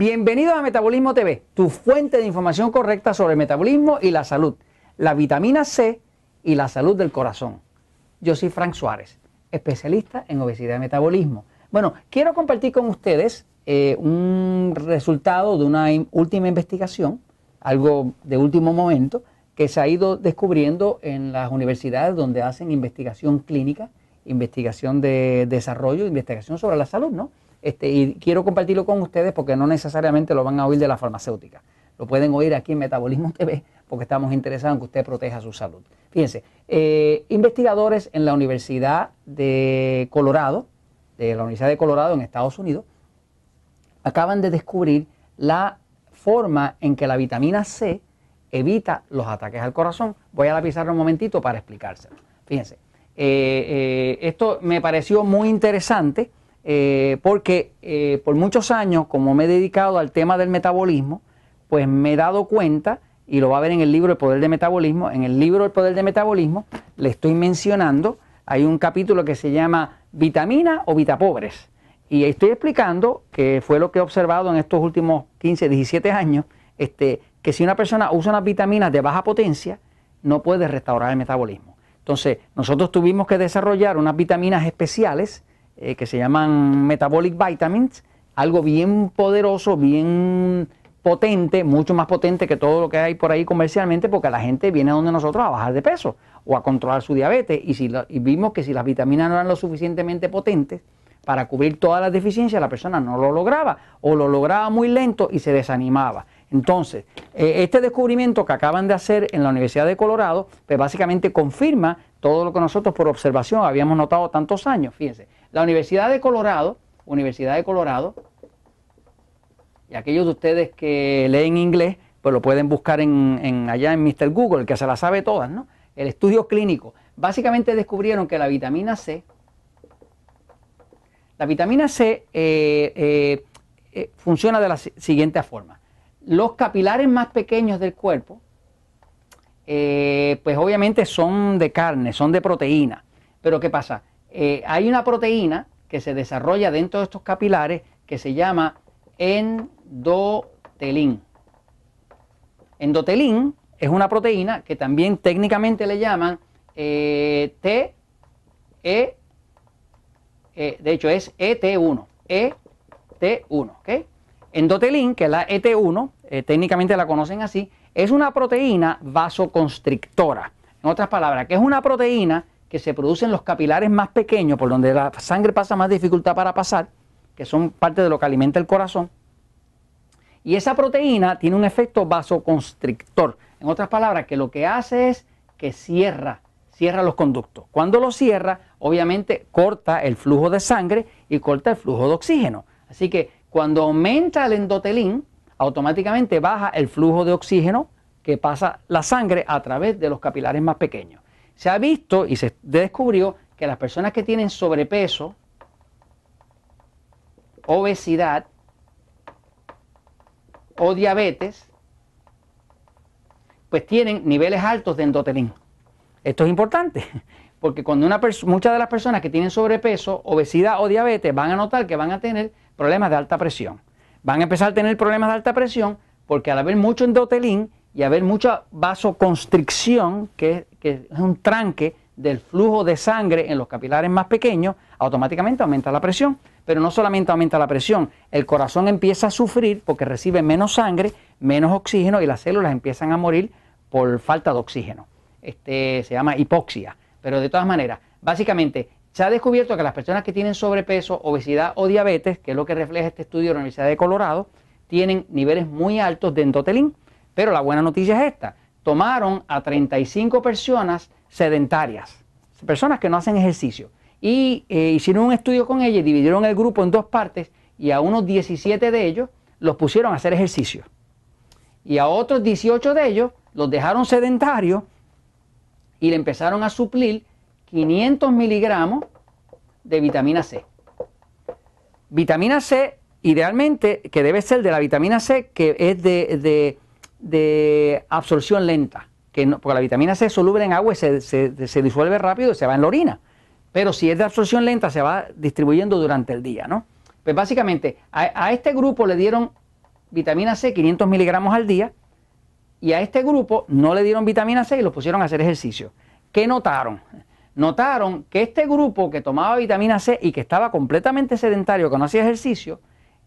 Bienvenidos a Metabolismo TV, tu fuente de información correcta sobre el metabolismo y la salud, la vitamina C y la salud del corazón. Yo soy Frank Suárez, especialista en obesidad y metabolismo. Bueno, quiero compartir con ustedes eh, un resultado de una última investigación, algo de último momento, que se ha ido descubriendo en las universidades donde hacen investigación clínica, investigación de desarrollo, investigación sobre la salud, ¿no? Este, y quiero compartirlo con ustedes porque no necesariamente lo van a oír de la farmacéutica. Lo pueden oír aquí en Metabolismo TV porque estamos interesados en que usted proteja su salud. Fíjense, eh, investigadores en la Universidad de Colorado, de la Universidad de Colorado en Estados Unidos, acaban de descubrir la forma en que la vitamina C evita los ataques al corazón. Voy a la un momentito para explicárselo. Fíjense, eh, eh, esto me pareció muy interesante eh, porque eh, por muchos años, como me he dedicado al tema del metabolismo, pues me he dado cuenta, y lo va a ver en el libro El Poder del Metabolismo, en el libro El Poder del Metabolismo le estoy mencionando, hay un capítulo que se llama Vitamina o Vitapobres. Y estoy explicando, que fue lo que he observado en estos últimos 15, 17 años, este, que si una persona usa unas vitaminas de baja potencia, no puede restaurar el metabolismo. Entonces, nosotros tuvimos que desarrollar unas vitaminas especiales eh, que se llaman metabolic vitamins, algo bien poderoso, bien potente, mucho más potente que todo lo que hay por ahí comercialmente, porque la gente viene a donde nosotros a bajar de peso o a controlar su diabetes. Y, si vimos que si las vitaminas no eran lo suficientemente potentes para cubrir todas las deficiencias, la persona no lo lograba o lo lograba muy lento y se desanimaba. Entonces, eh, este descubrimiento que acaban de hacer en la Universidad de Colorado, pues básicamente confirma todo lo que nosotros por observación habíamos notado tantos años. Fíjense, la Universidad de Colorado, Universidad de Colorado, y aquellos de ustedes que leen inglés, pues lo pueden buscar en, allá en Mr. Google, que se la sabe todas, ¿no? El estudio clínico. Básicamente descubrieron que la vitamina C, la vitamina C eh, eh, eh, funciona de la siguiente forma. Los capilares más pequeños del cuerpo, pues obviamente son de carne, son de proteína. Pero ¿qué pasa? Eh, hay una proteína que se desarrolla dentro de estos capilares que se llama endotelín. Endotelín es una proteína que también técnicamente le llaman eh, T, E, eh, de hecho es ET1, ET1, ¿ok? Endotelín, que es la ET1, técnicamente la conocen así, es una proteína vasoconstrictora. En otras palabras, que es una proteína que se producen los capilares más pequeños, por donde la sangre pasa más dificultad para pasar, que son parte de lo que alimenta el corazón. Y esa proteína tiene un efecto vasoconstrictor. En otras palabras, que lo que hace es que cierra, cierra los conductos. Cuando lo cierra, obviamente corta el flujo de sangre y corta el flujo de oxígeno. Así que cuando aumenta el endotelín, automáticamente baja el flujo de oxígeno que pasa la sangre a través de los capilares más pequeños. Se ha visto y se descubrió que las personas que tienen sobrepeso, obesidad o diabetes, pues tienen niveles altos de endotelín. Esto es importante, porque cuando muchas de las personas que tienen sobrepeso, obesidad o diabetes van a notar que van a tener problemas de alta presión. Van a empezar a tener problemas de alta presión porque al haber mucho endotelín y haber mucha vasoconstricción, que, que es un tranque del flujo de sangre en los capilares más pequeños, automáticamente aumenta la presión. Pero no solamente aumenta la presión, el corazón empieza a sufrir porque recibe menos sangre, menos oxígeno y las células empiezan a morir por falta de oxígeno. Este se llama hipoxia. Pero de todas maneras, básicamente se ha descubierto que las personas que tienen sobrepeso, obesidad o diabetes, que es lo que refleja este estudio de la Universidad de Colorado, tienen niveles muy altos de endotelín. Pero la buena noticia es esta. Tomaron a 35 personas sedentarias, personas que no hacen ejercicio, y eh, hicieron un estudio con ellas, dividieron el grupo en dos partes y a unos 17 de ellos los pusieron a hacer ejercicio. Y a otros 18 de ellos los dejaron sedentarios y le empezaron a suplir 500 miligramos de vitamina C. Vitamina C, idealmente, que debe ser de la vitamina C, que es de de absorción lenta, que porque la vitamina C es soluble en agua y se, disuelve rápido y se va en la orina. Pero si es de absorción lenta, se va distribuyendo durante el día, ¿no? Pues básicamente a, este grupo le dieron vitamina C 500 miligramos al día y a este grupo no le dieron vitamina C y los pusieron a hacer ejercicio. ¿Qué notaron? Notaron que este grupo que tomaba vitamina C y que estaba completamente sedentario, que no hacía ejercicio,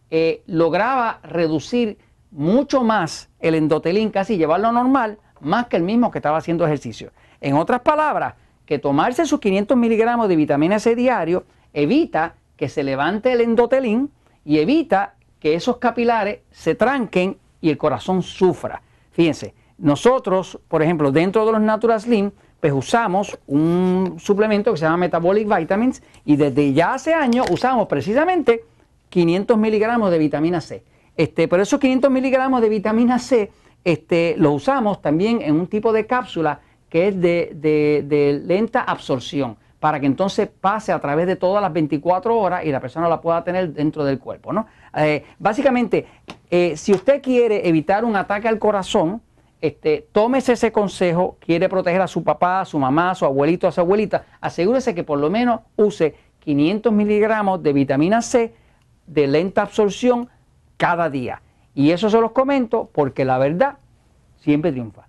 eh, lograba reducir mucho más el endotelín, casi llevarlo normal, más que el mismo que estaba haciendo ejercicio. En otras palabras, que tomarse sus 500 miligramos de vitamina C diario evita que se levante el endotelín y evita que esos capilares se tranquen y el corazón sufra. Fíjense, nosotros, por ejemplo, dentro de los Natural Slim, pues usamos un suplemento que se llama Metabolic Vitamins y desde ya hace años usamos precisamente 500 miligramos de vitamina C. Pero esos 500 miligramos de vitamina C este, lo usamos también en un tipo de cápsula que es de, lenta absorción, para que entonces pase a través de todas las 24 horas y la persona la pueda tener dentro del cuerpo. ¿no? Eh, básicamente, eh, si usted quiere evitar un ataque al corazón, este, tómese ese consejo, quiere proteger a su papá, a su mamá, a su abuelito, a su abuelita, asegúrese que por lo menos use 500 miligramos de vitamina C de lenta absorción cada día. Y eso se los comento porque la verdad siempre triunfa.